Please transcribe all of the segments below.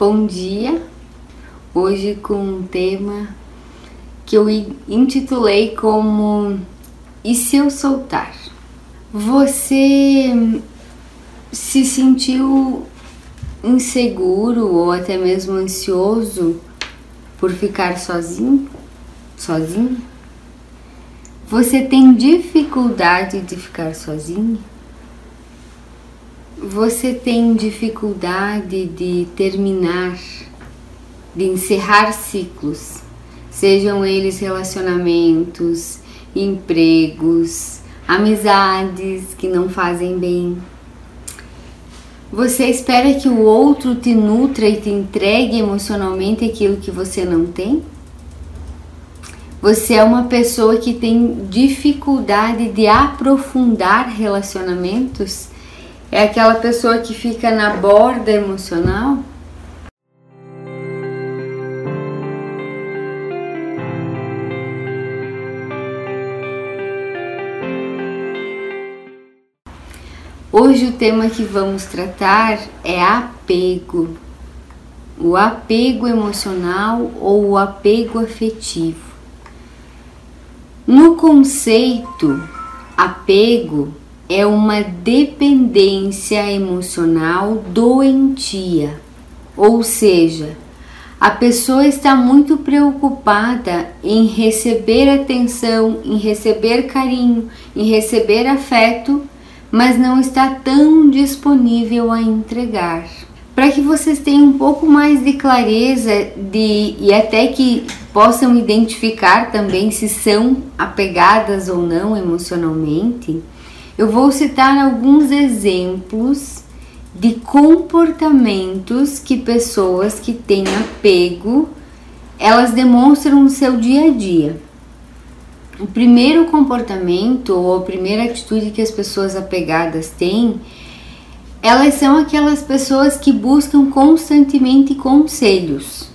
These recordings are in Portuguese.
Bom dia! Hoje com um tema que eu intitulei como E se eu soltar? Você se sentiu inseguro ou até mesmo ansioso por ficar sozinho? Sozinha? Você tem dificuldade de ficar sozinho? Você tem dificuldade de terminar, de encerrar ciclos, sejam eles relacionamentos, empregos, amizades que não fazem bem. Você espera que o outro te nutra e te entregue emocionalmente aquilo que você não tem? Você é uma pessoa que tem dificuldade de aprofundar relacionamentos? É aquela pessoa que fica na borda emocional? Hoje o tema que vamos tratar é apego. O apego emocional ou o apego afetivo. No conceito, apego é uma dependência emocional doentia, ou seja, a pessoa está muito preocupada em receber atenção, em receber carinho, em receber afeto, mas não está tão disponível a entregar. Para que vocês tenham um pouco mais de clareza de e até que possam identificar também se são apegadas ou não emocionalmente, eu vou citar alguns exemplos de comportamentos que pessoas que têm apego elas demonstram no seu dia a dia. O primeiro comportamento ou a primeira atitude que as pessoas apegadas têm, elas são aquelas pessoas que buscam constantemente conselhos.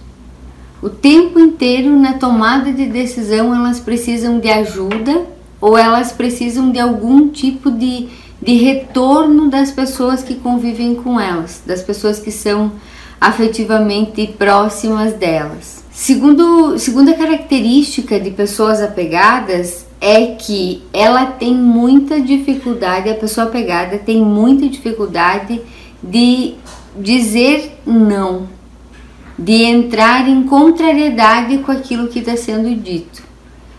O tempo inteiro na tomada de decisão elas precisam de ajuda ou elas precisam de algum tipo de, de retorno das pessoas que convivem com elas, das pessoas que são afetivamente próximas delas. Segundo, segunda característica de pessoas apegadas é que ela tem muita dificuldade, a pessoa apegada tem muita dificuldade de dizer não, de entrar em contrariedade com aquilo que está sendo dito.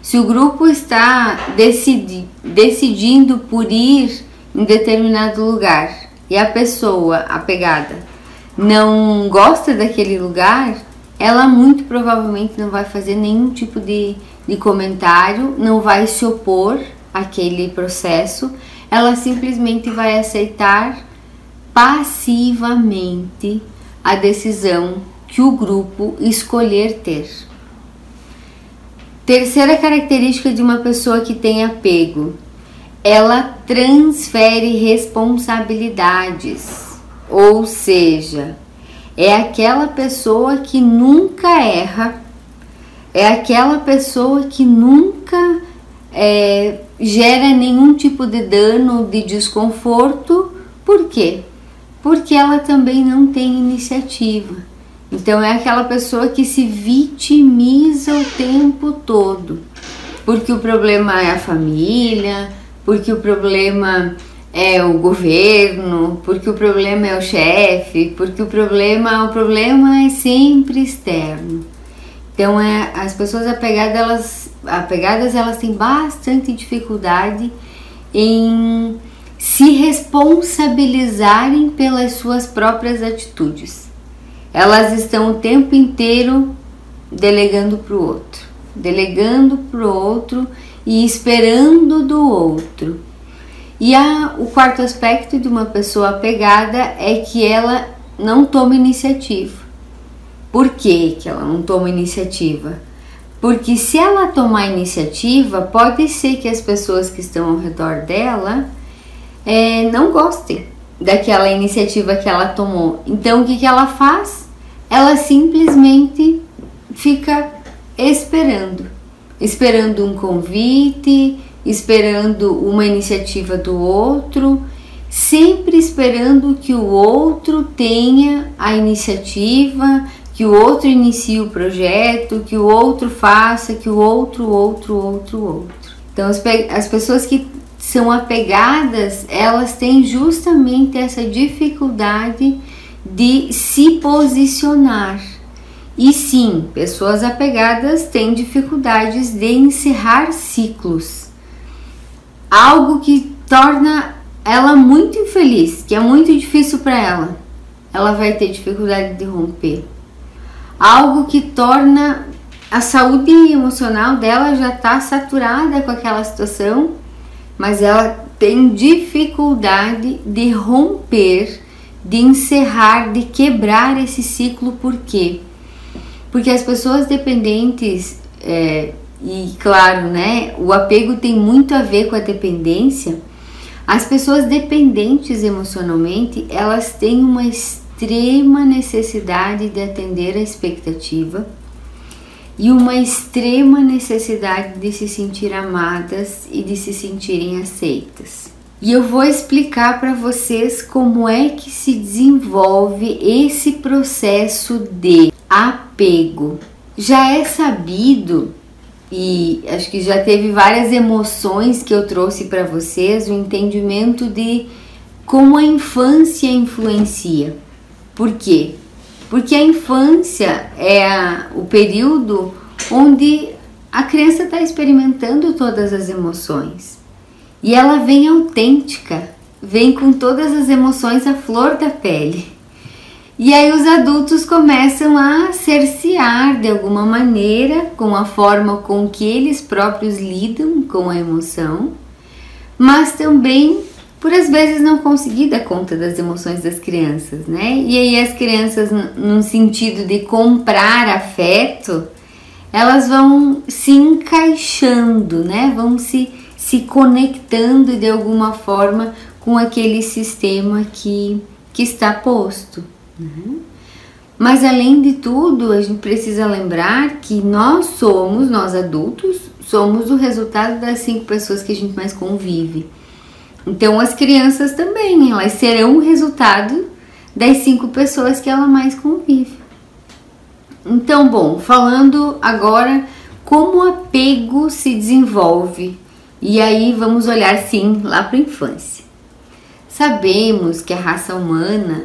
Se o grupo está decidi, decidindo por ir em determinado lugar e a pessoa apegada não gosta daquele lugar, ela muito provavelmente não vai fazer nenhum tipo de, de comentário, não vai se opor àquele processo, ela simplesmente vai aceitar passivamente a decisão que o grupo escolher ter. Terceira característica de uma pessoa que tem apego: ela transfere responsabilidades, ou seja, é aquela pessoa que nunca erra, é aquela pessoa que nunca é, gera nenhum tipo de dano, de desconforto. Por quê? Porque ela também não tem iniciativa. Então é aquela pessoa que se vitimiza o tempo todo, porque o problema é a família, porque o problema é o governo, porque o problema é o chefe, porque o problema, o problema é sempre externo. Então é, as pessoas apegadas elas, apegadas elas têm bastante dificuldade em se responsabilizarem pelas suas próprias atitudes elas estão o tempo inteiro delegando para o outro, delegando para o outro e esperando do outro. E a, o quarto aspecto de uma pessoa apegada é que ela não toma iniciativa. Por que, que ela não toma iniciativa? Porque se ela tomar iniciativa, pode ser que as pessoas que estão ao redor dela é, não gostem daquela iniciativa que ela tomou. Então o que, que ela faz? Ela simplesmente fica esperando, esperando um convite, esperando uma iniciativa do outro, sempre esperando que o outro tenha a iniciativa, que o outro inicie o projeto, que o outro faça, que o outro, outro, outro, outro. Então, as, as pessoas que são apegadas, elas têm justamente essa dificuldade de se posicionar. E sim, pessoas apegadas têm dificuldades de encerrar ciclos. Algo que torna ela muito infeliz, que é muito difícil para ela. Ela vai ter dificuldade de romper algo que torna a saúde emocional dela já está saturada com aquela situação, mas ela tem dificuldade de romper, de encerrar, de quebrar esse ciclo. Por quê? Porque as pessoas dependentes, é, e claro, né, o apego tem muito a ver com a dependência. As pessoas dependentes emocionalmente, elas têm uma extrema necessidade de atender a expectativa e uma extrema necessidade de se sentir amadas e de se sentirem aceitas. E eu vou explicar para vocês como é que se desenvolve esse processo de apego. Já é sabido e acho que já teve várias emoções que eu trouxe para vocês, o entendimento de como a infância influencia. Por quê? Porque a infância é o período onde a criança está experimentando todas as emoções e ela vem autêntica, vem com todas as emoções à flor da pele. E aí os adultos começam a cercear de alguma maneira com a forma com que eles próprios lidam com a emoção, mas também por às vezes não conseguir dar conta das emoções das crianças, né? E aí as crianças, num sentido de comprar afeto, elas vão se encaixando, né? Vão se, se conectando de alguma forma com aquele sistema que, que está posto. Mas além de tudo, a gente precisa lembrar que nós somos, nós adultos, somos o resultado das cinco pessoas que a gente mais convive. Então as crianças também, elas serão o resultado das cinco pessoas que ela mais convive. Então, bom, falando agora como o apego se desenvolve, e aí vamos olhar sim lá para a infância. Sabemos que a raça humana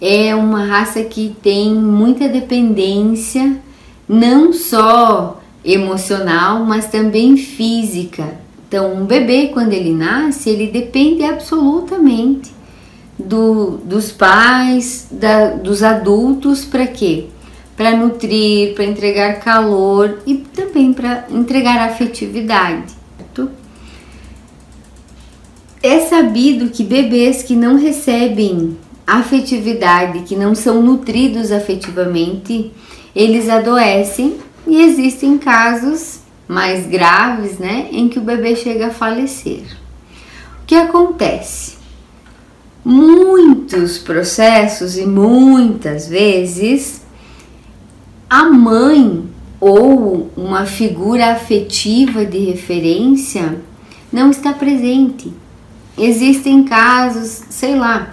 é uma raça que tem muita dependência, não só emocional, mas também física então, um bebê, quando ele nasce, ele depende absolutamente do, dos pais, da, dos adultos, para quê? Para nutrir, para entregar calor e também para entregar afetividade. É sabido que bebês que não recebem afetividade, que não são nutridos afetivamente, eles adoecem e existem casos mais graves, né, em que o bebê chega a falecer. O que acontece? Muitos processos e muitas vezes a mãe ou uma figura afetiva de referência não está presente. Existem casos, sei lá,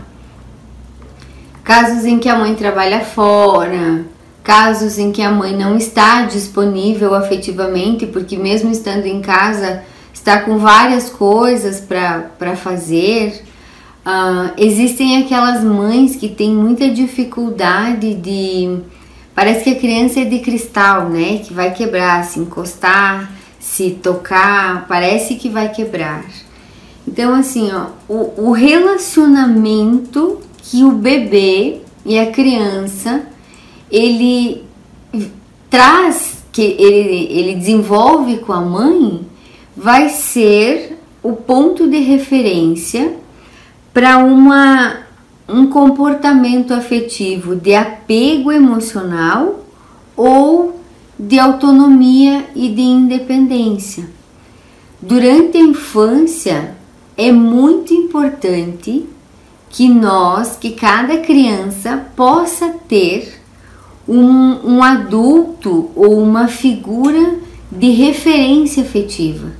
casos em que a mãe trabalha fora, casos em que a mãe não está disponível afetivamente, porque mesmo estando em casa está com várias coisas para fazer. Uh, existem aquelas mães que têm muita dificuldade de. Parece que a criança é de cristal, né? Que vai quebrar, se encostar, se tocar, parece que vai quebrar. Então, assim, ó, o, o relacionamento que o bebê e a criança ele traz, que ele, ele desenvolve com a mãe, vai ser o ponto de referência para uma um comportamento afetivo de apego emocional ou de autonomia e de independência. Durante a infância é muito importante que nós, que cada criança possa ter um, um adulto ou uma figura de referência afetiva,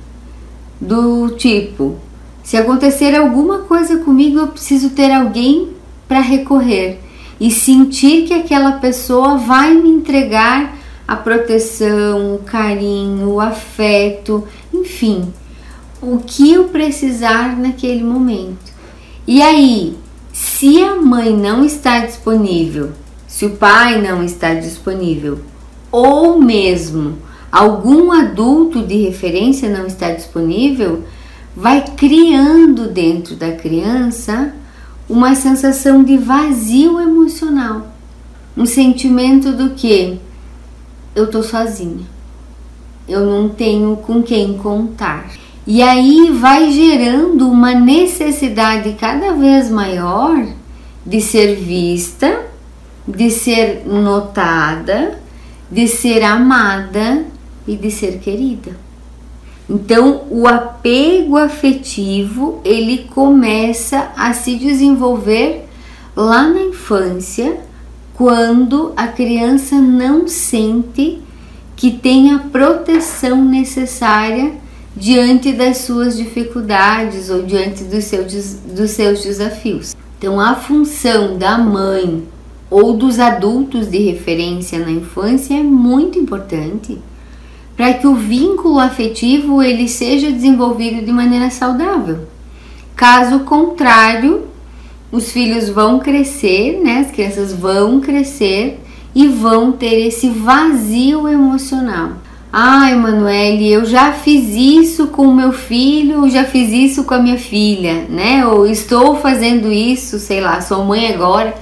do tipo Se acontecer alguma coisa comigo, eu preciso ter alguém para recorrer e sentir que aquela pessoa vai me entregar a proteção, o carinho, o afeto, enfim, o que eu precisar naquele momento. E aí, se a mãe não está disponível, se o pai não está disponível, ou mesmo algum adulto de referência não está disponível, vai criando dentro da criança uma sensação de vazio emocional, um sentimento do que eu tô sozinha, eu não tenho com quem contar. E aí vai gerando uma necessidade cada vez maior de ser vista, de ser notada, de ser amada e de ser querida. Então, o apego afetivo, ele começa a se desenvolver lá na infância, quando a criança não sente que tem a proteção necessária diante das suas dificuldades ou diante dos seus, dos seus desafios. Então, a função da mãe ou dos adultos de referência na infância é muito importante para que o vínculo afetivo ele seja desenvolvido de maneira saudável. Caso contrário, os filhos vão crescer, né? As crianças vão crescer e vão ter esse vazio emocional. Ah, Emanuele, eu já fiz isso com meu filho, já fiz isso com a minha filha, né? Ou estou fazendo isso, sei lá, sou mãe agora,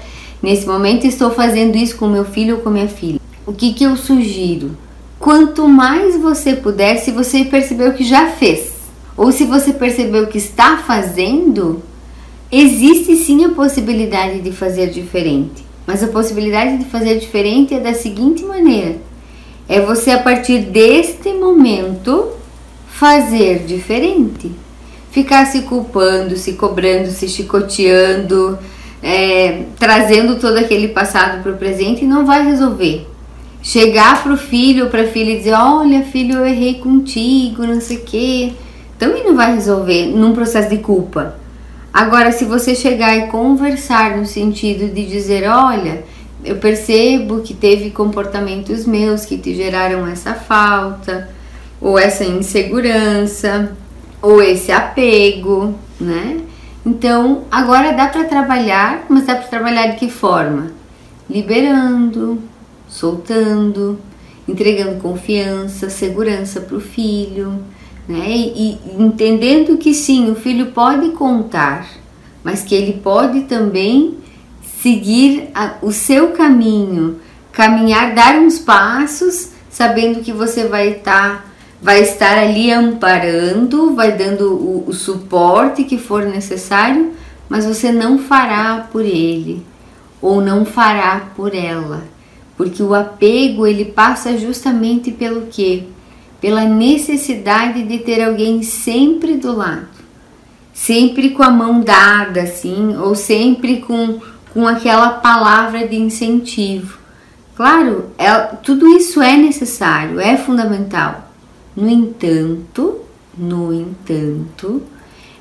nesse momento estou fazendo isso com meu filho ou com minha filha. O que, que eu sugiro? Quanto mais você puder, se você percebeu que já fez, ou se você percebeu que está fazendo, existe sim a possibilidade de fazer diferente. Mas a possibilidade de fazer diferente é da seguinte maneira: é você a partir deste momento fazer diferente. Ficar se culpando, se cobrando, se chicoteando, é, trazendo todo aquele passado para o presente não vai resolver chegar pro filho ou pra filha e dizer: Olha, filho, eu errei contigo, não sei o quê, também não vai resolver num processo de culpa. Agora, se você chegar e conversar no sentido de dizer: Olha, eu percebo que teve comportamentos meus que te geraram essa falta, ou essa insegurança, ou esse apego, né? Então, agora dá para trabalhar, mas dá para trabalhar de que forma? Liberando, soltando, entregando confiança, segurança para o filho, né? E, e entendendo que sim, o filho pode contar, mas que ele pode também seguir a, o seu caminho, caminhar, dar uns passos, sabendo que você vai estar tá, vai estar ali amparando, vai dando o, o suporte que for necessário, mas você não fará por ele ou não fará por ela porque o apego ele passa justamente pelo que? Pela necessidade de ter alguém sempre do lado, sempre com a mão dada, assim, ou sempre com, com aquela palavra de incentivo. Claro, é, tudo isso é necessário, é fundamental. No entanto, no entanto,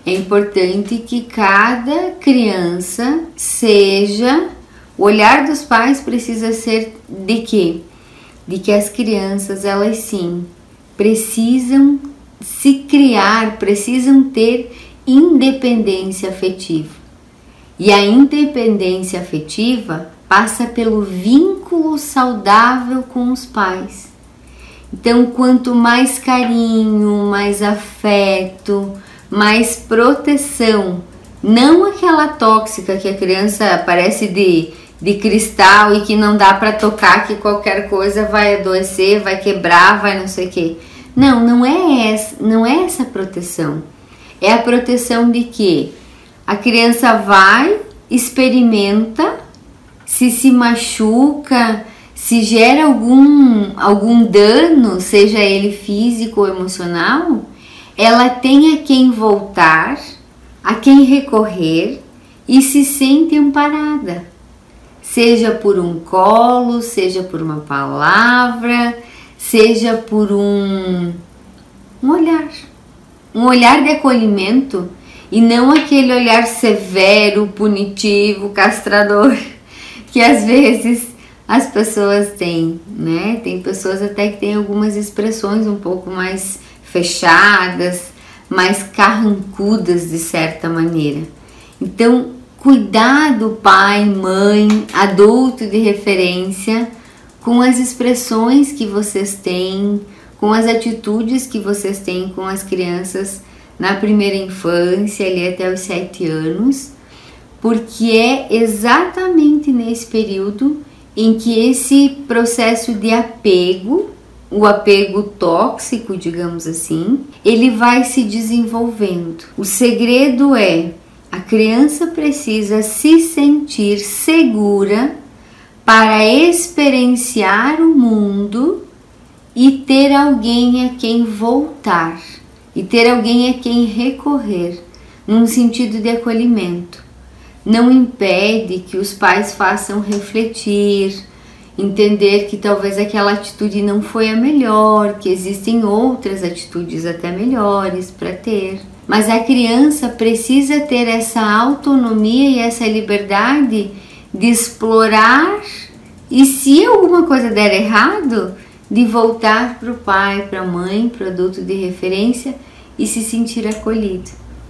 é importante que cada criança seja o olhar dos pais precisa ser de quê? De que as crianças, elas sim, precisam se criar, precisam ter independência afetiva. E a independência afetiva passa pelo vínculo saudável com os pais. Então, quanto mais carinho, mais afeto, mais proteção, não aquela tóxica que a criança parece de de cristal e que não dá para tocar, que qualquer coisa vai adoecer, vai quebrar, vai não sei o que. Não, não é essa, não é essa proteção. É a proteção de que a criança vai, experimenta, se se machuca, se gera algum algum dano, seja ele físico ou emocional, ela tem a quem voltar, a quem recorrer e se sente amparada. Seja por um colo, seja por uma palavra, seja por um, um olhar, um olhar de acolhimento e não aquele olhar severo, punitivo, castrador que às vezes as pessoas têm, né? Tem pessoas até que têm algumas expressões um pouco mais fechadas, mais carrancudas de certa maneira. Então, cuidado, pai, mãe, adulto de referência, com as expressões que vocês têm, com as atitudes que vocês têm com as crianças na primeira infância, ali até os sete anos, porque é exatamente nesse período em que esse processo de apego, o apego tóxico, digamos assim, ele vai se desenvolvendo. O segredo é a criança precisa se sentir segura para experienciar o mundo e ter alguém a quem voltar e ter alguém a quem recorrer, num sentido de acolhimento. Não impede que os pais façam refletir, entender que talvez aquela atitude não foi a melhor, que existem outras atitudes até melhores para ter. Mas a criança precisa ter essa autonomia e essa liberdade de explorar e se alguma coisa der errado, de voltar para o pai, para a mãe, produto de referência e se sentir acolhido,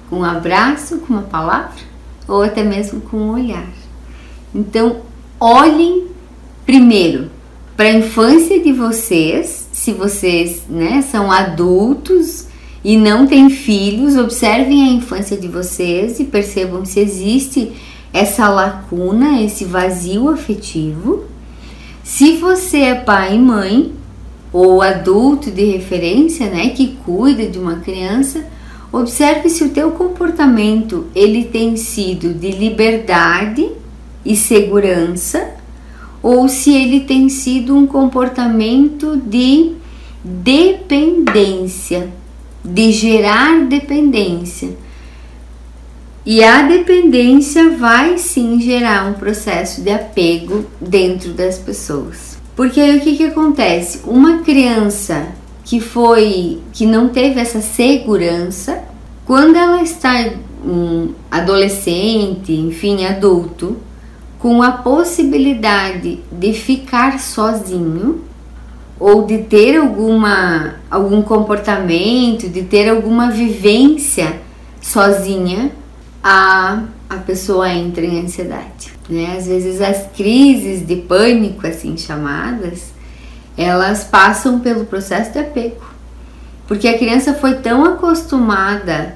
com um abraço, com uma palavra ou até mesmo com um olhar. Então, olhem primeiro para a infância de vocês, se vocês né, são adultos e não têm filhos, observem a infância de vocês e percebam se existe essa lacuna, esse vazio afetivo. Se você é pai e mãe, ou adulto de referência, né, que cuida de uma criança, observe se o teu comportamento ele tem sido de liberdade e segurança ou se ele tem sido um comportamento de dependência, de gerar dependência. E a dependência vai sim gerar um processo de apego dentro das pessoas. Porque aí o que, que acontece? Uma criança que foi que não teve essa segurança, quando ela está um adolescente, enfim, adulto, com a possibilidade de ficar sozinho ou de ter alguma algum comportamento, de ter alguma vivência sozinha, a a pessoa entra em ansiedade. Né? Às vezes as crises de pânico, assim chamadas, elas passam pelo processo de apego. Porque a criança foi tão acostumada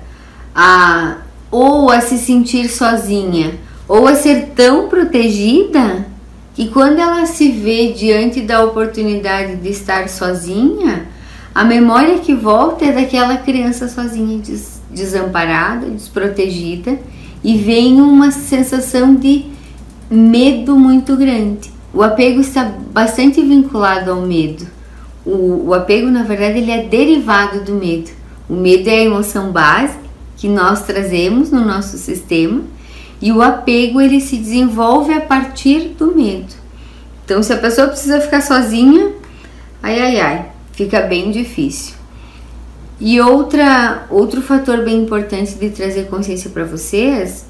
a ou a se sentir sozinha ou a ser tão protegida que quando ela se vê diante da oportunidade de estar sozinha, a memória que volta é daquela criança sozinha, des desamparada, desprotegida e vem uma sensação de medo muito grande. O apego está bastante vinculado ao medo. O, o apego, na verdade, ele é derivado do medo. O medo é a emoção base que nós trazemos no nosso sistema e o apego ele se desenvolve a partir do medo. Então, se a pessoa precisa ficar sozinha, ai ai ai, fica bem difícil. E outra, outro fator bem importante de trazer consciência para vocês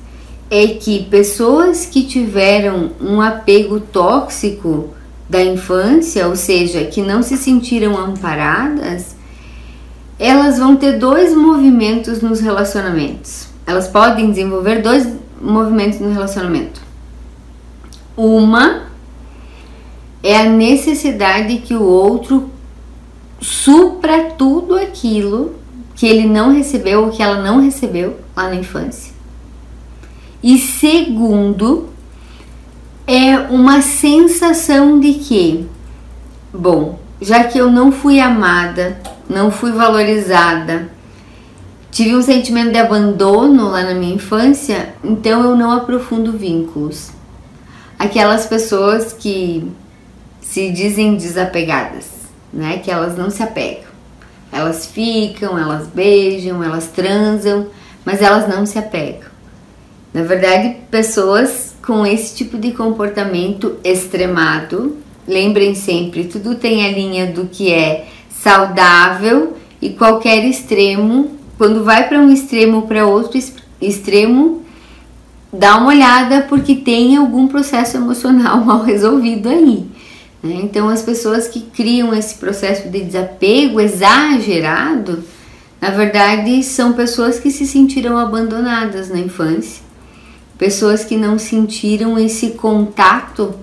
é que pessoas que tiveram um apego tóxico da infância, ou seja, que não se sentiram amparadas, elas vão ter dois movimentos nos relacionamentos. Elas podem desenvolver dois movimentos no relacionamento. Uma é a necessidade que o outro supra tudo aquilo que ele não recebeu ou que ela não recebeu lá na infância. E segundo, é uma sensação de que, bom, já que eu não fui amada, não fui valorizada, tive um sentimento de abandono lá na minha infância, então eu não aprofundo vínculos. Aquelas pessoas que se dizem desapegadas né? Que elas não se apegam. Elas ficam, elas beijam, elas transam, mas elas não se apegam. Na verdade, pessoas com esse tipo de comportamento extremado, lembrem sempre, tudo tem a linha do que é saudável e qualquer extremo, quando vai para um extremo para outro, extremo, dá uma olhada porque tem algum processo emocional mal resolvido aí. Né? Então, as pessoas que criam esse processo de desapego exagerado, na verdade, são pessoas que se sentiram abandonadas na infância, pessoas que não sentiram esse contato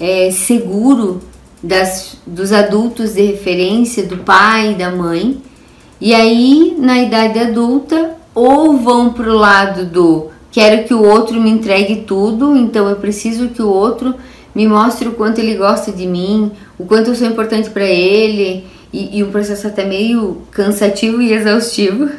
é, seguro das, dos adultos de referência, do pai da mãe, e aí na idade adulta ou vão para o lado do quero que o outro me entregue tudo, então eu preciso que o outro me mostre o quanto ele gosta de mim, o quanto eu sou importante para ele, e, e um processo até meio cansativo e exaustivo.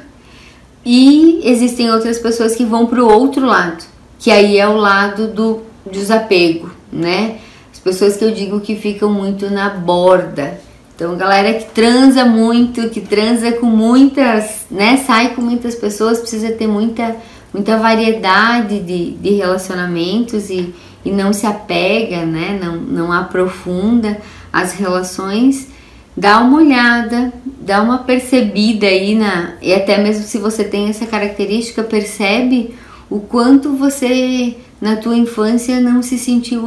E existem outras pessoas que vão para o outro lado, que aí é o lado do desapego, né? As pessoas que eu digo que ficam muito na borda. Então, galera que transa muito, que transa com muitas, né? Sai com muitas pessoas, precisa ter muita, muita variedade de, de relacionamentos e, e não se apega, né? Não, não aprofunda as relações. Dá uma olhada, dá uma percebida aí na. E até mesmo se você tem essa característica, percebe o quanto você na tua infância não se sentiu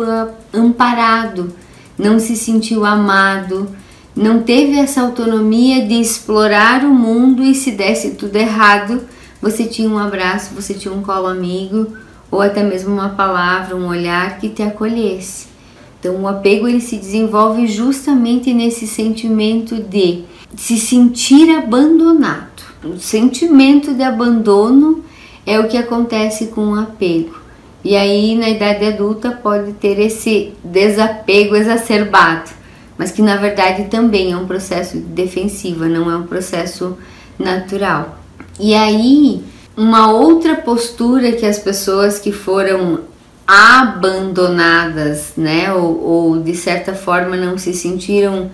amparado, não se sentiu amado, não teve essa autonomia de explorar o mundo e se desse tudo errado, você tinha um abraço, você tinha um colo amigo ou até mesmo uma palavra, um olhar que te acolhesse. Então o apego ele se desenvolve justamente nesse sentimento de se sentir abandonado. O sentimento de abandono é o que acontece com o apego. E aí, na idade adulta, pode ter esse desapego exacerbado, mas que na verdade também é um processo defensivo, não é um processo natural. E aí, uma outra postura que as pessoas que foram abandonadas, né, ou, ou de certa forma não se sentiram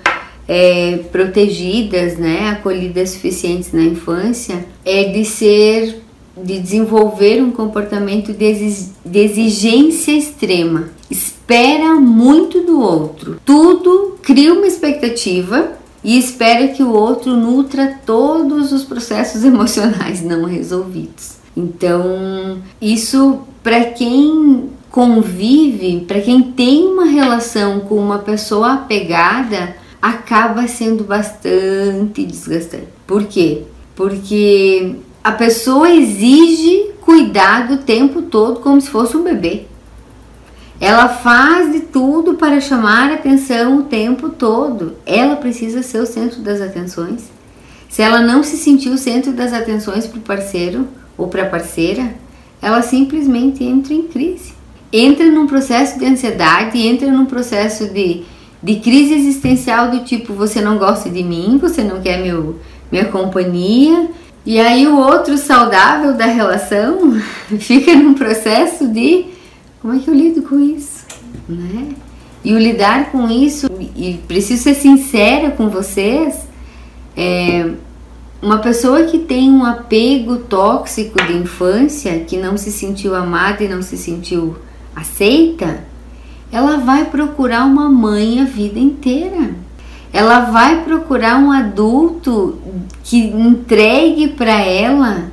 é, protegidas, né, acolhidas suficientes na infância, é de ser de desenvolver um comportamento de exigência extrema. Espera muito do outro. Tudo cria uma expectativa e espera que o outro nutra todos os processos emocionais não resolvidos. Então, isso para quem convive, para quem tem uma relação com uma pessoa apegada, acaba sendo bastante desgastante. Por quê? Porque a pessoa exige cuidar do tempo todo como se fosse um bebê. Ela faz de tudo para chamar atenção o tempo todo. Ela precisa ser o centro das atenções. Se ela não se sentir o centro das atenções para o parceiro ou para a parceira, ela simplesmente entra em crise. Entra num processo de ansiedade, entra num processo de, de crise existencial do tipo: você não gosta de mim, você não quer meu, minha companhia, e aí o outro saudável da relação fica num processo de como é que eu lido com isso, né? E o lidar com isso, e preciso ser sincera com vocês, é uma pessoa que tem um apego tóxico de infância, que não se sentiu amada e não se sentiu aceita, ela vai procurar uma mãe a vida inteira ela vai procurar um adulto que entregue para ela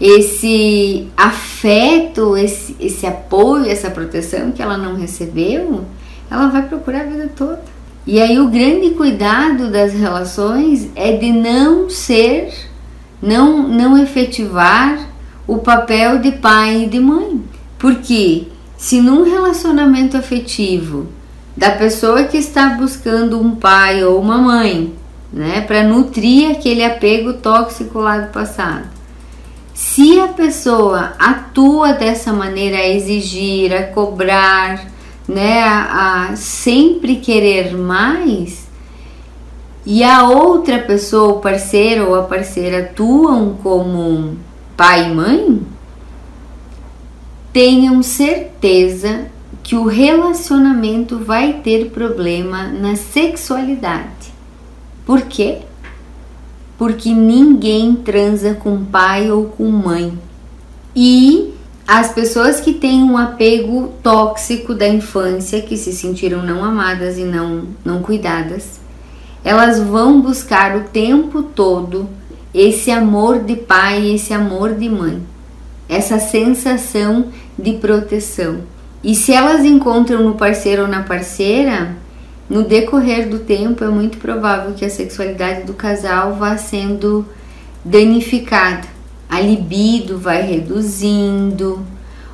esse afeto, esse, esse apoio, essa proteção que ela não recebeu, ela vai procurar a vida toda. E aí o grande cuidado das relações é de não ser, não, não efetivar o papel de pai e de mãe. Porque se num relacionamento afetivo da pessoa que está buscando um pai ou uma mãe, né, para nutrir aquele apego tóxico lá do passado. Se a pessoa atua dessa maneira a exigir, a cobrar, né, a, a sempre querer mais, e a outra pessoa, o parceiro ou a parceira atuam como pai e mãe, tenham certeza que o relacionamento vai ter problema na sexualidade. Por quê? Porque ninguém transa com pai ou com mãe. E as pessoas que têm um apego tóxico da infância, que se sentiram não amadas e não, não cuidadas, elas vão buscar o tempo todo esse amor de pai, esse amor de mãe. essa sensação de proteção. E se elas encontram no parceiro ou na parceira, no decorrer do tempo é muito provável que a sexualidade do casal vá sendo danificada. A libido vai reduzindo,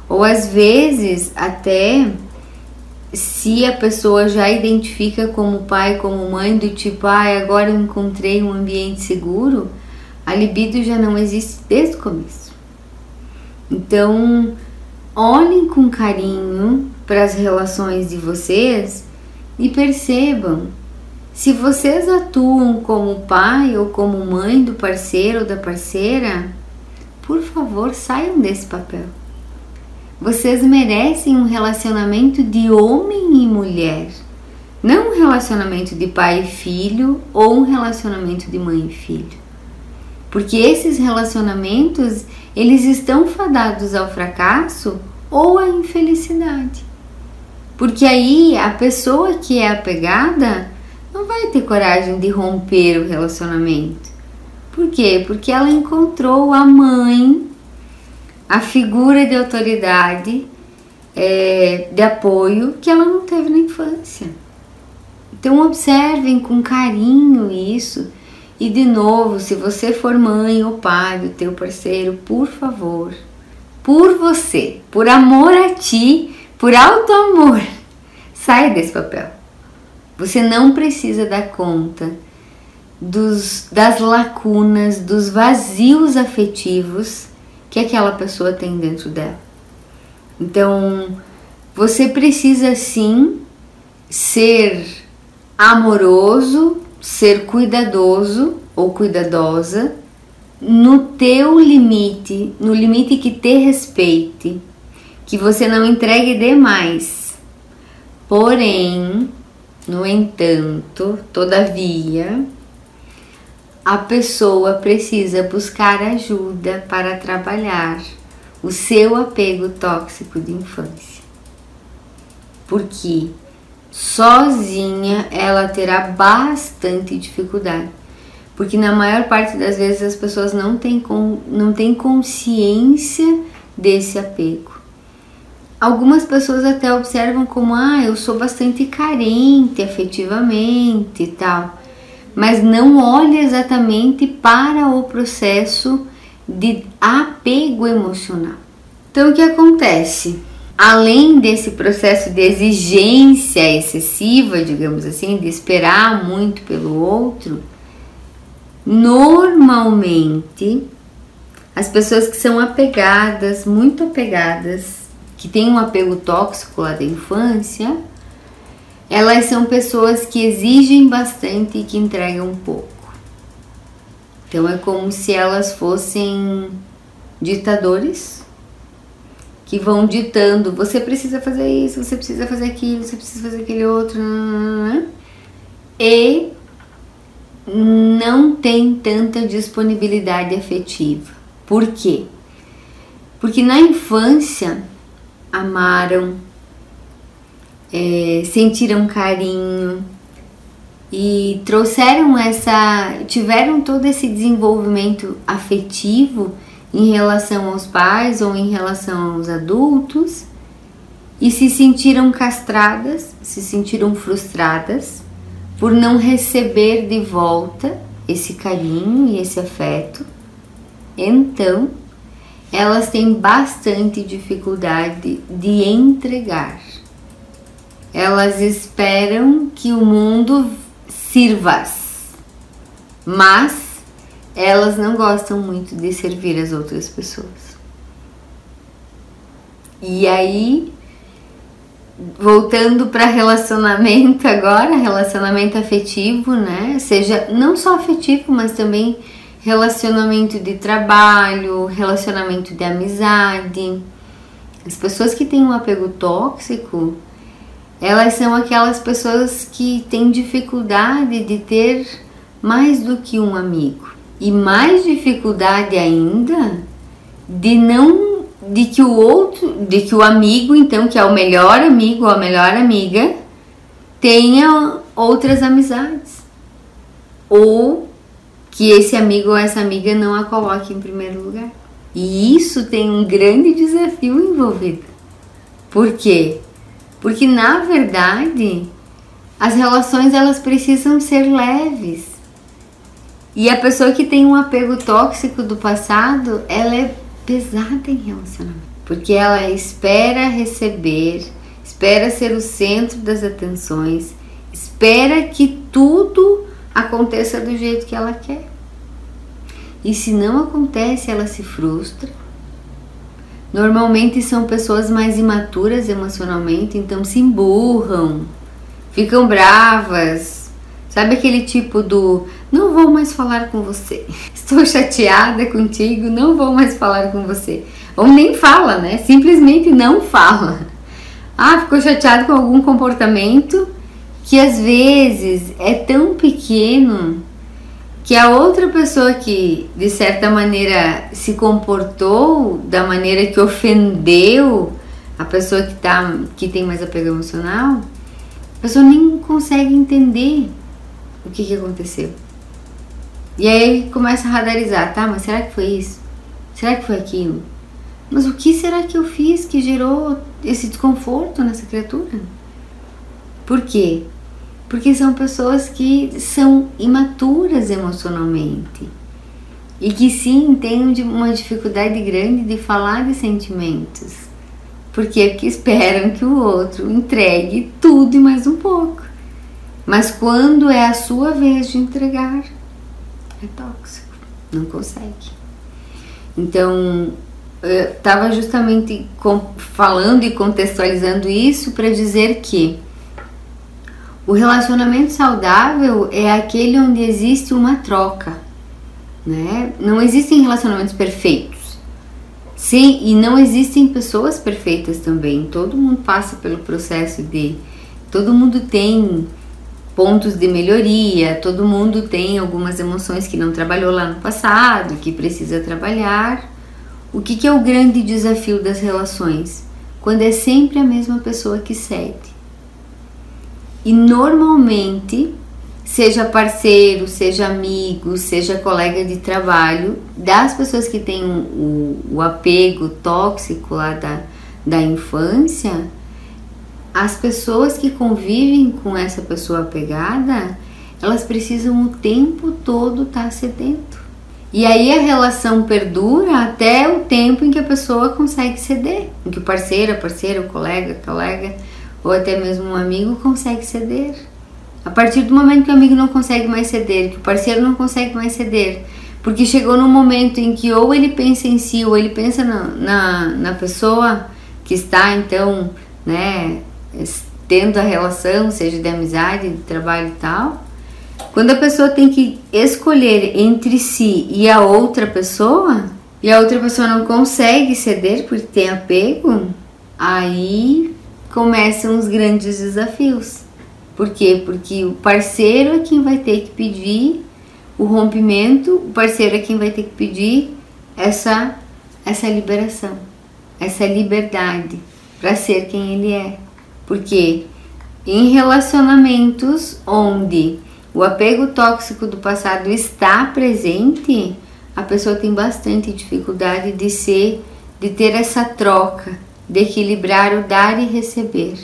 ou às vezes até se a pessoa já identifica como pai, como mãe, do tipo, ah, agora eu encontrei um ambiente seguro, a libido já não existe desde o começo. Então, olhem com carinho para as relações de vocês e percebam se vocês atuam como pai ou como mãe do parceiro ou da parceira, por favor, saiam desse papel. Vocês merecem um relacionamento de homem e mulher, não um relacionamento de pai e filho ou um relacionamento de mãe e filho. Porque esses relacionamentos, eles estão fadados ao fracasso ou à infelicidade. Porque aí a pessoa que é apegada não vai ter coragem de romper o relacionamento. Por quê? Porque ela encontrou a mãe a figura de autoridade, é, de apoio que ela não teve na infância. Então observem com carinho isso. E de novo, se você for mãe ou pai do teu parceiro, por favor, por você, por amor a ti, por alto amor, saia desse papel. Você não precisa dar conta dos, das lacunas, dos vazios afetivos que aquela pessoa tem dentro dela. Então, você precisa sim ser amoroso, ser cuidadoso ou cuidadosa no teu limite, no limite que te respeite, que você não entregue demais. Porém, no entanto, todavia, a pessoa precisa buscar ajuda para trabalhar o seu apego tóxico de infância. Porque sozinha ela terá bastante dificuldade. Porque na maior parte das vezes as pessoas não têm, não têm consciência desse apego. Algumas pessoas até observam como, ah, eu sou bastante carente afetivamente e tal mas não olha exatamente para o processo de apego emocional. Então, o que acontece? Além desse processo de exigência excessiva, digamos assim, de esperar muito pelo outro, normalmente as pessoas que são apegadas, muito apegadas, que têm um apego tóxico lá da infância, elas são pessoas que exigem bastante e que entregam pouco. Então é como se elas fossem ditadores que vão ditando: você precisa fazer isso, você precisa fazer aquilo, você precisa fazer aquele outro, e não tem tanta disponibilidade afetiva. Por quê? Porque na infância amaram, é, sentiram carinho e trouxeram essa, tiveram todo esse desenvolvimento afetivo em relação aos pais ou em relação aos adultos e se sentiram castradas, se sentiram frustradas por não receber de volta esse carinho e esse afeto. Então, elas têm bastante dificuldade de entregar. Elas esperam que o mundo sirva-as, mas elas não gostam muito de servir as outras pessoas. E aí, voltando para relacionamento agora, relacionamento afetivo, né? Seja não só afetivo, mas também relacionamento de trabalho, relacionamento de amizade. As pessoas que têm um apego tóxico, elas são aquelas pessoas que têm dificuldade de ter mais do que um amigo e mais dificuldade ainda de não de que o outro, de que o amigo, então que é o melhor amigo ou a melhor amiga, tenha outras amizades. Ou que esse amigo ou essa amiga não a coloque em primeiro lugar. E isso tem um grande desafio envolvido. Por quê? Porque na verdade as relações elas precisam ser leves. E a pessoa que tem um apego tóxico do passado, ela é pesada em relacionamento, porque ela espera receber, espera ser o centro das atenções, espera que tudo aconteça do jeito que ela quer. E se não acontece, ela se frustra. Normalmente são pessoas mais imaturas emocionalmente, então se emburram, ficam bravas. Sabe aquele tipo do não vou mais falar com você, estou chateada contigo, não vou mais falar com você. Ou nem fala, né? Simplesmente não fala. Ah, ficou chateado com algum comportamento que às vezes é tão pequeno que a outra pessoa que de certa maneira se comportou da maneira que ofendeu a pessoa que tá que tem mais apego emocional, a pessoa nem consegue entender o que, que aconteceu. E aí começa a radarizar, tá? Mas será que foi isso? Será que foi aquilo? Mas o que será que eu fiz que gerou esse desconforto nessa criatura? Por quê? Porque são pessoas que são imaturas emocionalmente e que sim têm uma dificuldade grande de falar de sentimentos. Por quê? Porque esperam que o outro entregue tudo e mais um pouco. Mas quando é a sua vez de entregar, é tóxico, não consegue. Então, eu estava justamente falando e contextualizando isso para dizer que o relacionamento saudável é aquele onde existe uma troca, né? Não existem relacionamentos perfeitos. Sim, e não existem pessoas perfeitas também. Todo mundo passa pelo processo de todo mundo tem pontos de melhoria, todo mundo tem algumas emoções que não trabalhou lá no passado, que precisa trabalhar. O que, que é o grande desafio das relações? Quando é sempre a mesma pessoa que cede. E normalmente, seja parceiro, seja amigo, seja colega de trabalho, das pessoas que têm o, o apego tóxico lá da, da infância, as pessoas que convivem com essa pessoa apegada, elas precisam o tempo todo estar tá sedento. E aí a relação perdura até o tempo em que a pessoa consegue ceder, em que o parceiro, a parceira, o colega, a colega ou até mesmo um amigo consegue ceder. A partir do momento que o amigo não consegue mais ceder, que o parceiro não consegue mais ceder, porque chegou num momento em que ou ele pensa em si ou ele pensa na, na, na pessoa que está então, né, tendo a relação, seja de amizade, de trabalho e tal, quando a pessoa tem que escolher entre si e a outra pessoa, e a outra pessoa não consegue ceder porque tem apego, aí começam os grandes desafios. Por quê? Porque o parceiro é quem vai ter que pedir o rompimento, o parceiro é quem vai ter que pedir essa essa liberação, essa liberdade para ser quem ele é. Porque em relacionamentos onde o apego tóxico do passado está presente, a pessoa tem bastante dificuldade de ser, de ter essa troca, de equilibrar o dar e receber.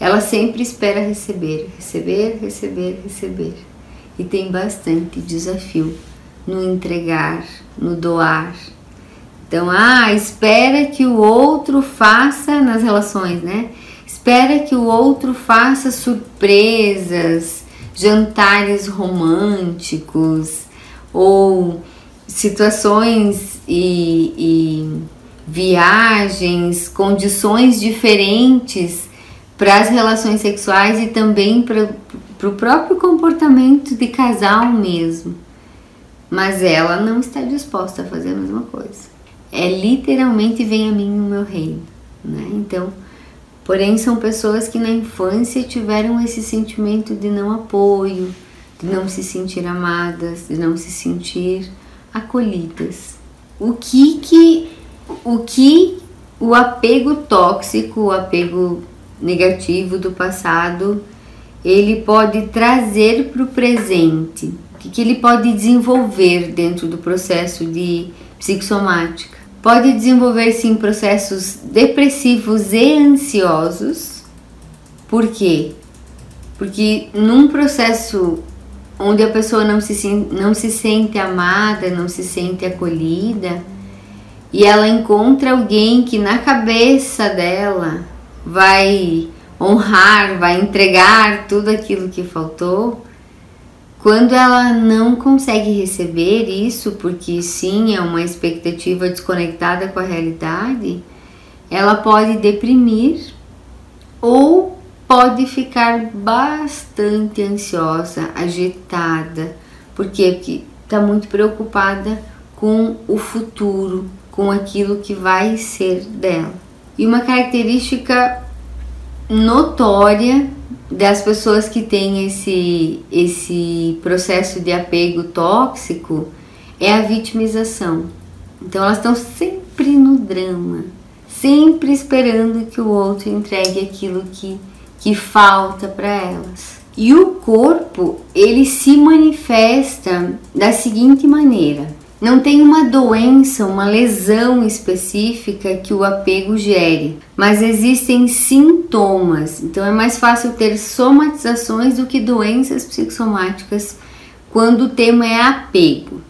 Ela sempre espera receber, receber, receber, receber. E tem bastante desafio no entregar, no doar. Então, ah, espera que o outro faça nas relações, né? Espera que o outro faça surpresas, jantares românticos ou situações e, e viagens, condições diferentes para as relações sexuais e também para o próprio comportamento de casal mesmo. Mas ela não está disposta a fazer a mesma coisa. É literalmente vem a mim no meu reino, né? Então, Porém, são pessoas que na infância tiveram esse sentimento de não apoio, de não se sentir amadas, de não se sentir acolhidas. O que que o que o apego tóxico, o apego negativo do passado, ele pode trazer para o presente? O que, que ele pode desenvolver dentro do processo de psicossomática? Pode desenvolver sim processos depressivos e ansiosos. Por quê? Porque num processo onde a pessoa não se, não se sente amada, não se sente acolhida, e ela encontra alguém que na cabeça dela vai honrar, vai entregar tudo aquilo que faltou, quando ela não consegue receber isso, porque sim, é uma expectativa desconectada com a realidade, ela pode deprimir ou pode ficar bastante ansiosa, agitada. Porque está muito preocupada com o futuro, com aquilo que vai ser dela. E uma característica notória das pessoas que têm esse, esse processo de apego tóxico é a vitimização. Então elas estão sempre no drama, sempre esperando que o outro entregue aquilo que, que falta para elas. E o corpo, ele se manifesta da seguinte maneira: não tem uma doença, uma lesão específica que o apego gere, mas existem sintomas. Então é mais fácil ter somatizações do que doenças psicossomáticas quando o tema é apego.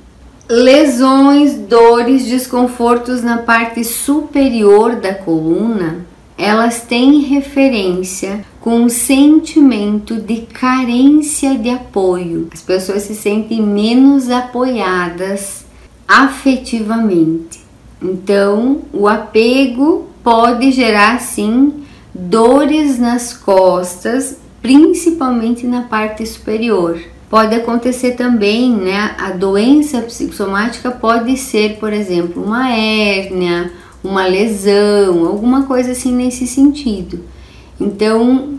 Lesões, dores, desconfortos na parte superior da coluna, elas têm referência com um sentimento de carência de apoio. As pessoas se sentem menos apoiadas afetivamente. Então, o apego pode gerar sim dores nas costas, principalmente na parte superior. Pode acontecer também, né? A doença psicossomática pode ser, por exemplo, uma hérnia, uma lesão, alguma coisa assim nesse sentido. Então,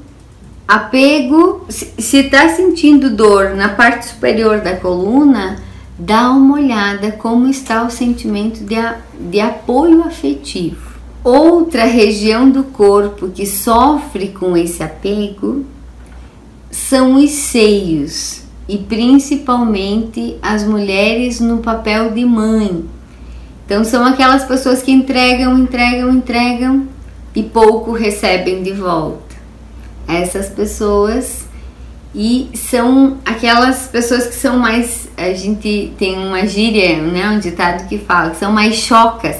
apego, se está sentindo dor na parte superior da coluna, dá uma olhada como está o sentimento de, de apoio afetivo. Outra região do corpo que sofre com esse apego são os seios e principalmente as mulheres no papel de mãe. Então são aquelas pessoas que entregam, entregam, entregam e pouco recebem de volta. Essas pessoas e são aquelas pessoas que são mais. A gente tem uma gíria, né, um ditado que fala que são mais chocas.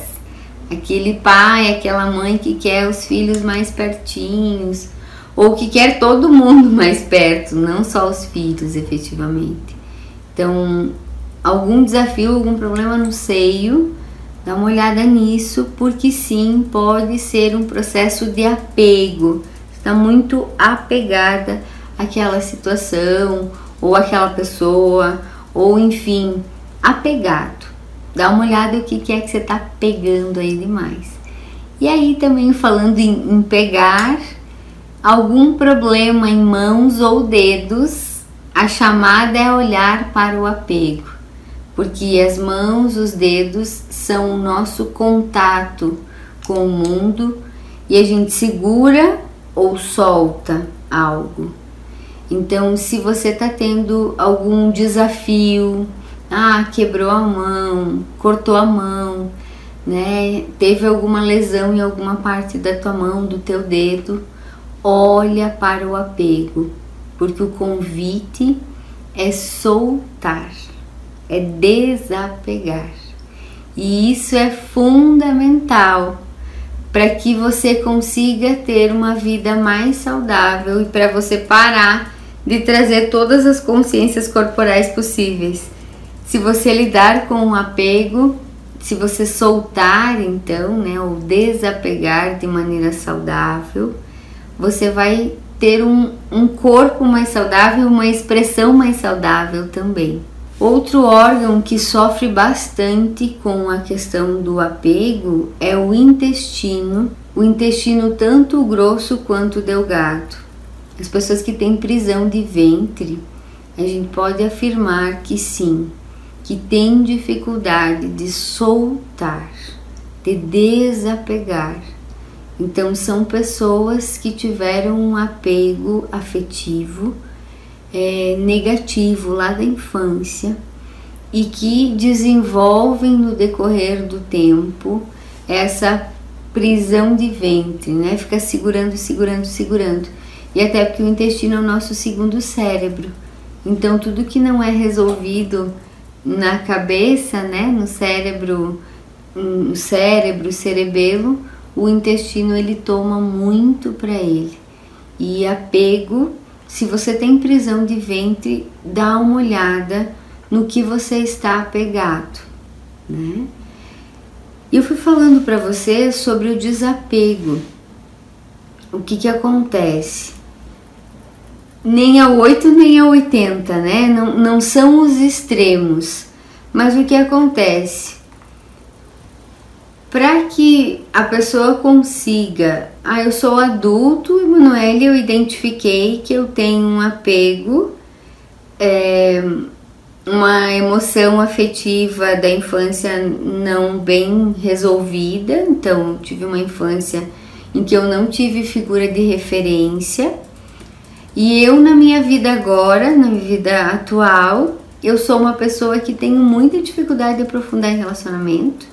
Aquele pai, aquela mãe que quer os filhos mais pertinhos, ou que quer todo mundo mais perto, não só os filhos, efetivamente. Então, algum desafio, algum problema no seio, dá uma olhada nisso, porque sim, pode ser um processo de apego. Está muito apegada aquela situação ou aquela pessoa, ou enfim, apegado. Dá uma olhada o que é que você está pegando aí demais. E aí também falando em, em pegar algum problema em mãos ou dedos, a chamada é olhar para o apego, porque as mãos, os dedos são o nosso contato com o mundo e a gente segura ou solta algo. Então, se você está tendo algum desafio, ah, quebrou a mão, cortou a mão, né? Teve alguma lesão em alguma parte da tua mão, do teu dedo, olha para o apego, porque o convite é soltar, é desapegar. E isso é fundamental para que você consiga ter uma vida mais saudável e para você parar de trazer todas as consciências corporais possíveis. Se você lidar com o apego, se você soltar então, né, ou desapegar de maneira saudável, você vai ter um, um corpo mais saudável, uma expressão mais saudável também. Outro órgão que sofre bastante com a questão do apego é o intestino, o intestino tanto grosso quanto delgado. As pessoas que têm prisão de ventre, a gente pode afirmar que sim, que tem dificuldade de soltar, de desapegar. Então, são pessoas que tiveram um apego afetivo é, negativo lá da infância e que desenvolvem no decorrer do tempo essa prisão de ventre, né? Fica segurando, segurando, segurando. E até porque o intestino é o nosso segundo cérebro. Então tudo que não é resolvido na cabeça, né, no cérebro, no cérebro, cerebelo, o intestino ele toma muito para ele. E apego, se você tem prisão de ventre, dá uma olhada no que você está apegado, né? Eu fui falando para você sobre o desapego. O que que acontece? Nem a 8 nem a 80, né? Não, não são os extremos. Mas o que acontece? Para que a pessoa consiga, ah, eu sou adulto, Emanuele, eu identifiquei que eu tenho um apego, é, uma emoção afetiva da infância não bem resolvida, então tive uma infância em que eu não tive figura de referência. E eu na minha vida agora, na minha vida atual, eu sou uma pessoa que tenho muita dificuldade de aprofundar em relacionamento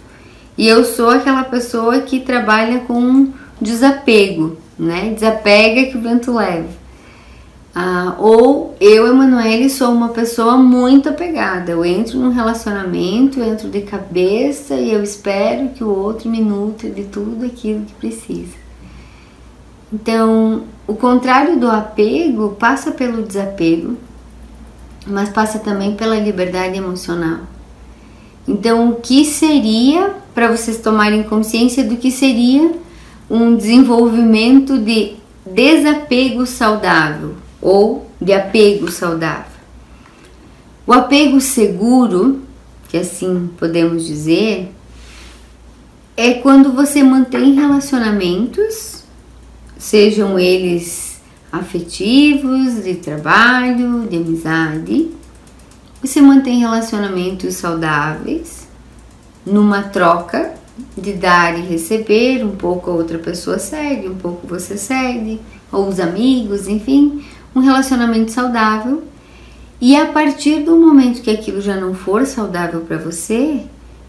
e eu sou aquela pessoa que trabalha com desapego, né? Desapega que o vento leva. Ah, ou eu, Emanuele, sou uma pessoa muito apegada. Eu entro num relacionamento, entro de cabeça e eu espero que o outro me nutra de tudo aquilo que precisa. Então, o contrário do apego passa pelo desapego, mas passa também pela liberdade emocional. Então, o que seria para vocês tomarem consciência do que seria um desenvolvimento de desapego saudável ou de apego saudável? O apego seguro, que assim podemos dizer, é quando você mantém relacionamentos, sejam eles afetivos, de trabalho, de amizade, você mantém relacionamentos saudáveis numa troca de dar e receber, um pouco a outra pessoa cede, um pouco você cede, ou os amigos, enfim, um relacionamento saudável. E a partir do momento que aquilo já não for saudável para você,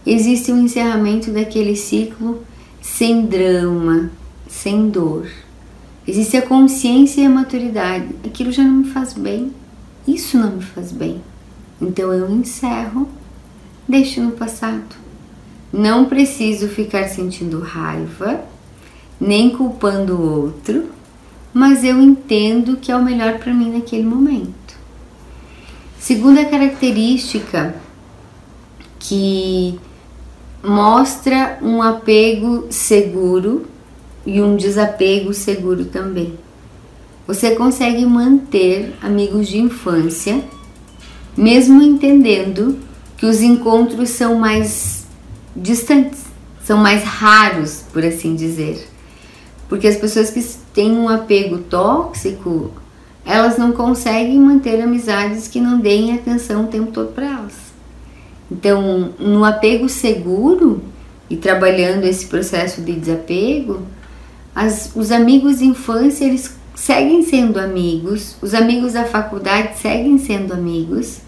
existe um encerramento daquele ciclo sem drama, sem dor. Existe a consciência e a maturidade. Aquilo já não me faz bem. Isso não me faz bem. Então eu encerro, deixo no passado. Não preciso ficar sentindo raiva, nem culpando o outro, mas eu entendo que é o melhor para mim naquele momento. Segunda característica que mostra um apego seguro e um desapego seguro também. Você consegue manter amigos de infância mesmo entendendo que os encontros são mais distantes, são mais raros, por assim dizer. Porque as pessoas que têm um apego tóxico, elas não conseguem manter amizades que não deem atenção o tempo todo para elas. Então, no apego seguro e trabalhando esse processo de desapego, as, os amigos de infância eles seguem sendo amigos, os amigos da faculdade seguem sendo amigos,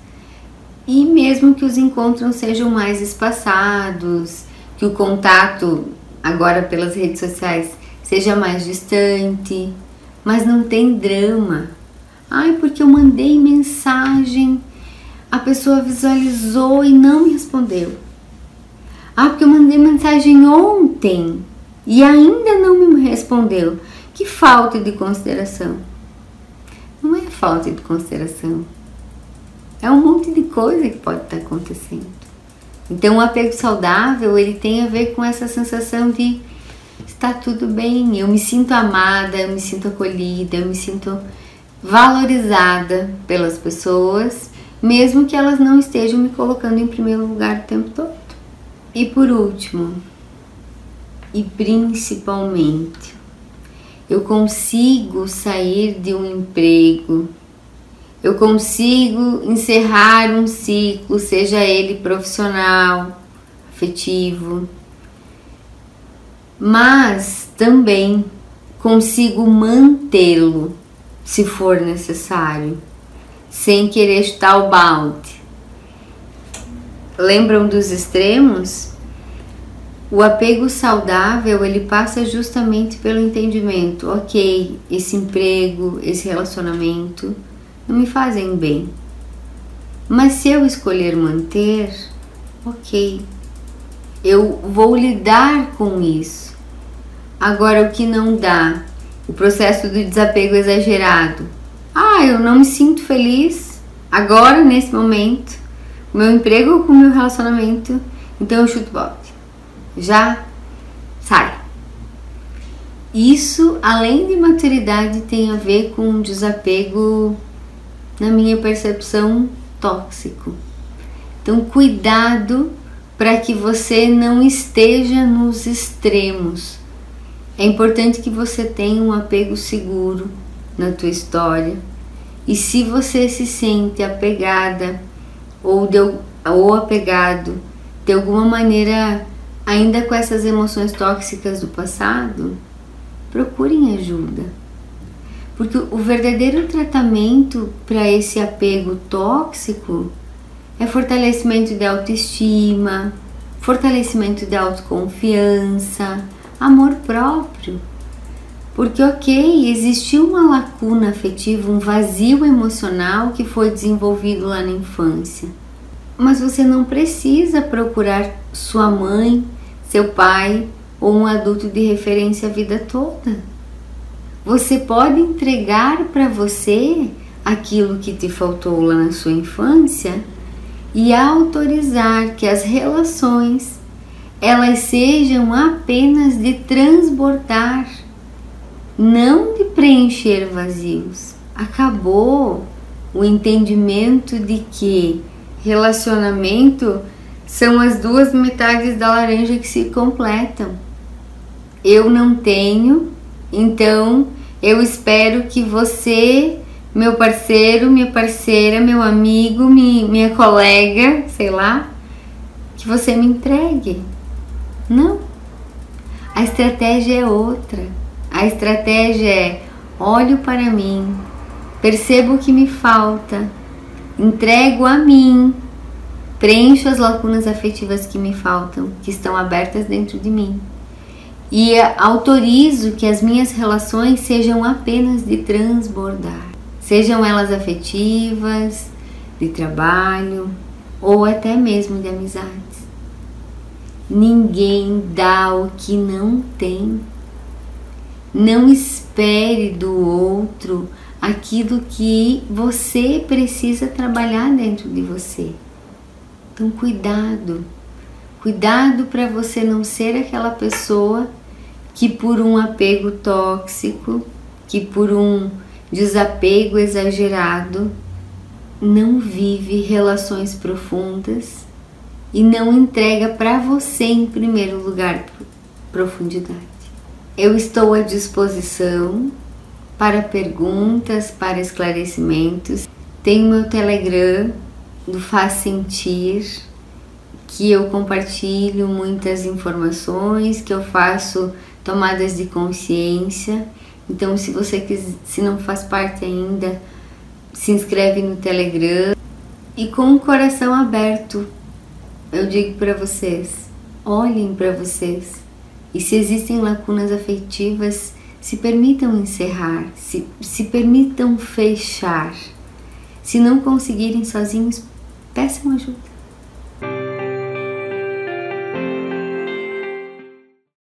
e mesmo que os encontros sejam mais espaçados, que o contato agora pelas redes sociais seja mais distante, mas não tem drama. Ai, porque eu mandei mensagem, a pessoa visualizou e não me respondeu. Ah, porque eu mandei mensagem ontem e ainda não me respondeu. Que falta de consideração. Não é falta de consideração é um monte de coisa que pode estar acontecendo. Então, o apego saudável, ele tem a ver com essa sensação de está tudo bem, eu me sinto amada, eu me sinto acolhida, eu me sinto valorizada pelas pessoas, mesmo que elas não estejam me colocando em primeiro lugar o tempo todo. E por último, e principalmente, eu consigo sair de um emprego eu consigo encerrar um ciclo, seja ele profissional, afetivo, mas também consigo mantê-lo se for necessário, sem querer estar o balde. Lembram dos extremos? O apego saudável, ele passa justamente pelo entendimento, OK, esse emprego, esse relacionamento não me fazem bem. Mas se eu escolher manter, OK. Eu vou lidar com isso. Agora o que não dá, o processo do desapego exagerado. Ah, eu não me sinto feliz agora nesse momento, meu emprego com meu relacionamento, então eu chuto bote já sai. Isso, além de maturidade, tem a ver com um desapego, na minha percepção, tóxico. Então, cuidado para que você não esteja nos extremos. É importante que você tenha um apego seguro na tua história. E se você se sente apegada ou, de, ou apegado de alguma maneira ainda com essas emoções tóxicas do passado, procurem ajuda. Porque o verdadeiro tratamento para esse apego tóxico é fortalecimento de autoestima, fortalecimento de autoconfiança, amor próprio. Porque, ok, existiu uma lacuna afetiva, um vazio emocional que foi desenvolvido lá na infância. Mas você não precisa procurar sua mãe seu pai ou um adulto de referência a vida toda. Você pode entregar para você aquilo que te faltou lá na sua infância e autorizar que as relações elas sejam apenas de transbordar, não de preencher vazios. Acabou o entendimento de que relacionamento são as duas metades da laranja que se completam. Eu não tenho, então eu espero que você, meu parceiro, minha parceira, meu amigo, minha, colega, sei lá, que você me entregue. Não. A estratégia é outra. A estratégia é: olho para mim, percebo o que me falta, entrego a mim Preencho as lacunas afetivas que me faltam, que estão abertas dentro de mim. E autorizo que as minhas relações sejam apenas de transbordar, sejam elas afetivas, de trabalho ou até mesmo de amizades. Ninguém dá o que não tem. Não espere do outro aquilo que você precisa trabalhar dentro de você. Então, cuidado, cuidado para você não ser aquela pessoa que, por um apego tóxico, que por um desapego exagerado, não vive relações profundas e não entrega para você, em primeiro lugar, profundidade. Eu estou à disposição para perguntas, para esclarecimentos. Tem meu Telegram do Faz Sentir, que eu compartilho muitas informações, que eu faço tomadas de consciência. Então, se você quiser, se não faz parte ainda, se inscreve no Telegram e com o coração aberto, eu digo para vocês, olhem para vocês. E se existem lacunas afetivas, se permitam encerrar, se, se permitam fechar. Se não conseguirem sozinhos, peçam ajuda.